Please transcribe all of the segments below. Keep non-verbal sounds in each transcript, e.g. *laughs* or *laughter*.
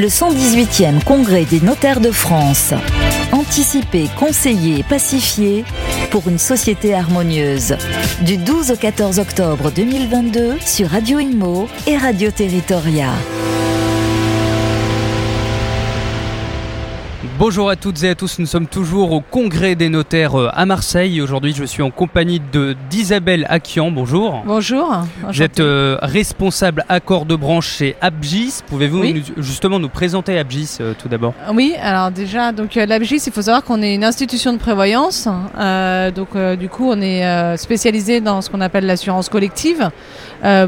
Le 118e Congrès des notaires de France. Anticiper, conseiller, pacifier pour une société harmonieuse. Du 12 au 14 octobre 2022 sur Radio Imo et Radio Territoria. Bonjour à toutes et à tous, nous sommes toujours au congrès des notaires euh, à Marseille. Aujourd'hui, je suis en compagnie de d'Isabelle Akian. Bonjour. Bonjour. Vous êtes euh, responsable accord de branche chez Abgis. Pouvez-vous justement nous présenter Abgis euh, tout d'abord? Oui, alors déjà, donc l'Abgis, il faut savoir qu'on est une institution de prévoyance. donc du coup, on est spécialisé dans ce qu'on appelle l'assurance collective.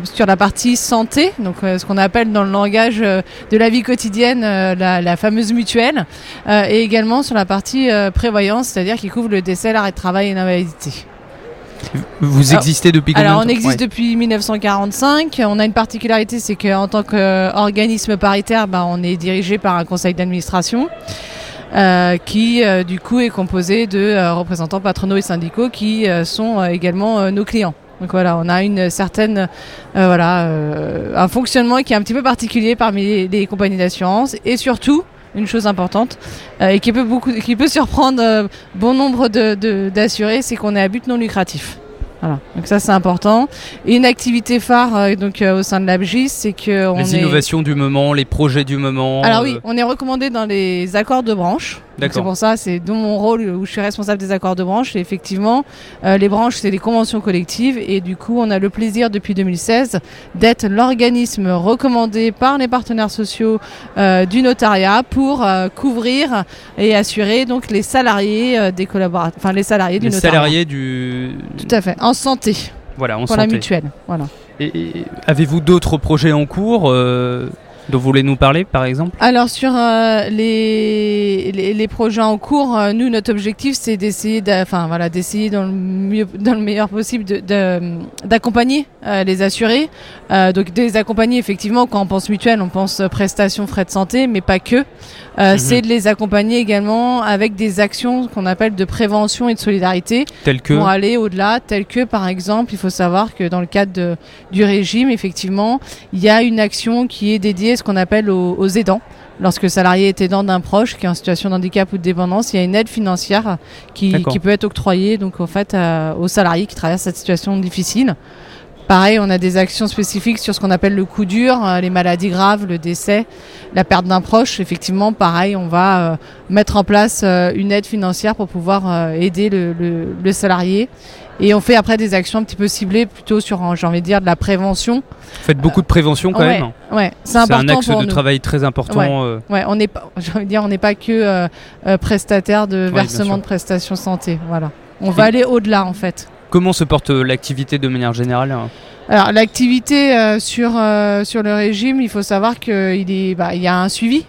sur la partie santé, donc ce qu'on appelle dans le langage de la vie quotidienne la, la, fameuse mutuelle. Euh, et également sur la partie euh, prévoyance, c'est-à-dire qui couvre le décès, l'arrêt de travail et l'invalidité. Vous existez depuis combien Alors on existe depuis 1945. On a une particularité, c'est qu'en tant qu'organisme paritaire, bah, on est dirigé par un conseil d'administration. Euh, qui du coup est composé de représentants patronaux et syndicaux qui sont également nos clients. Donc voilà, on a une certaine voilà un fonctionnement qui est un petit peu particulier parmi les, les compagnies d'assurance et surtout une chose importante euh, et qui peut, beaucoup, qui peut surprendre euh, bon nombre d'assurés, de, c'est qu'on est à but non lucratif. Voilà. Donc ça c'est important. Et une activité phare euh, donc au sein de l'ABGIS, c'est que les innovations du moment, les projets du moment. Alors oui, on est recommandé dans les accords de branche. C'est pour ça, c'est dans mon rôle où je suis responsable des accords de branche. Et effectivement, euh, les branches, c'est des conventions collectives. Et du coup, on a le plaisir depuis 2016 d'être l'organisme recommandé par les partenaires sociaux euh, du notariat pour euh, couvrir et assurer donc les salariés des collaborateurs, enfin les salariés du les salariés du. Tout à fait, en santé. Voilà, en pour la mutuelle. Voilà. Et, avez-vous d'autres projets en cours dont vous voulez nous parler, par exemple Alors, sur euh, les, les, projets en cours, euh, nous, notre objectif, c'est d'essayer enfin, voilà, d'essayer dans, le mieux, dans le meilleur possible d'accompagner de, euh, les assurés. donc, des accompagner, effectivement, quand on pense mutuelle, on pense prestations, frais de santé, mais pas que. Mhm. C'est de les accompagner également avec des actions qu'on appelle de prévention et de solidarité. Telles que Pour aller au-delà, telles que, par exemple, il faut savoir que dans le cadre de, du régime, effectivement, il y a une action qui est dédiée ce qu'on appelle aux, aidants. Lorsque le salarié est aidant d'un proche qui est en situation de handicap ou de dépendance, il y a une aide financière qui, peut être octroyée donc, en fait, aux salariés qui traversent cette situation difficile. Pareil, on a des actions spécifiques sur ce qu'on appelle le coup dur, euh, les maladies graves, le décès, la perte d'un proche. Effectivement, pareil, on va euh, mettre en place euh, une aide financière pour pouvoir aider le, salarié. Et on fait après des actions un petit peu ciblées, plutôt sur, j'ai envie de dire, de la prévention. Vous faites beaucoup de prévention quand même. Ouais, c'est important. C'est un axe de travail très important. Ouais, on n'est pas, *laughs* j'ai envie de dire, on n'est pas que prestataire de versement de prestations santé. Voilà. On va aller au-delà en fait. Comment se porte euh, l'activité de manière générale hein? Alors l'activité euh, sur, euh, sur le régime, il faut savoir qu'il bah, y a un suivi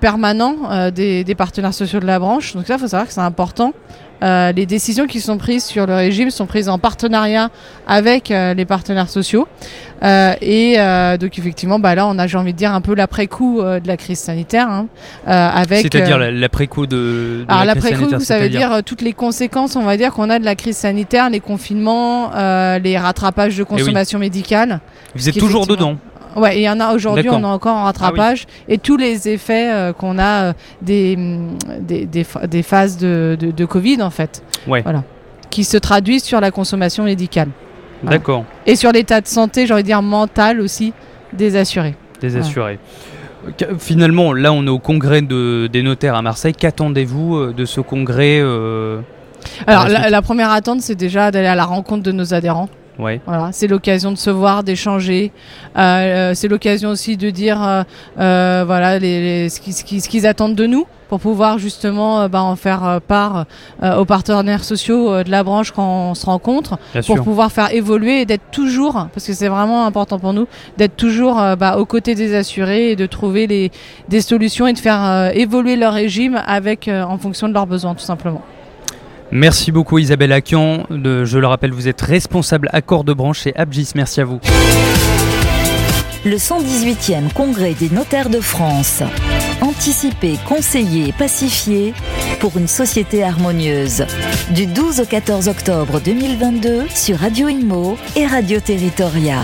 permanent des, des, partenaires sociaux de la branche. Donc ça, il faut savoir que c'est important. Euh, les décisions qui sont prises sur le régime sont prises en partenariat avec euh, les partenaires sociaux. Euh, et donc effectivement, bah là, on a, j'ai envie de dire, un peu l'après-coup de la crise sanitaire. Hein, avec, C'est-à-dire l'après-coup de, de alors l'après-coup, ça veut dire toutes les conséquences, on va dire, qu'on a de la crise sanitaire, les confinements, les rattrapages de eh consommation médicale. Vous êtes toujours dedans Ouais, il y en a aujourd'hui, on est encore en rattrapage. Ah et tous les effets euh, qu'on a euh, des, des, des, phases de, de, Covid, en fait. Ouais. Voilà. Qui se traduisent sur la consommation médicale. D'accord. Et sur l'état de santé, j'ai envie de dire mental aussi, des assurés. Des assurés. Finalement, là, on est au congrès de, des notaires à Marseille. Qu'attendez-vous euh, de ce congrès Alors, la, première attente, c'est déjà d'aller à la rencontre de nos adhérents. Voilà, c'est l'occasion de se voir, d'échanger. Euh, euh, c'est l'occasion aussi de dire euh, voilà les, ce qu'ils attendent de nous pour pouvoir justement bah, en faire part aux partenaires sociaux de la branche quand on se rencontre, pour pouvoir faire évoluer et d'être toujours, parce que c'est vraiment important pour nous, d'être toujours bah, aux côtés des assurés et de trouver les, des solutions et de faire évoluer leur régime avec en fonction de leurs besoins tout simplement. Merci beaucoup Isabelle Akian. je le rappelle, vous êtes responsable accord de branche chez Abgis. Merci à vous. Le 118e Congrès des notaires de France. Anticiper, conseiller, pacifier pour une société harmonieuse. Du 12 au 14 octobre 2022 sur Radio Imo et Radio Territoria.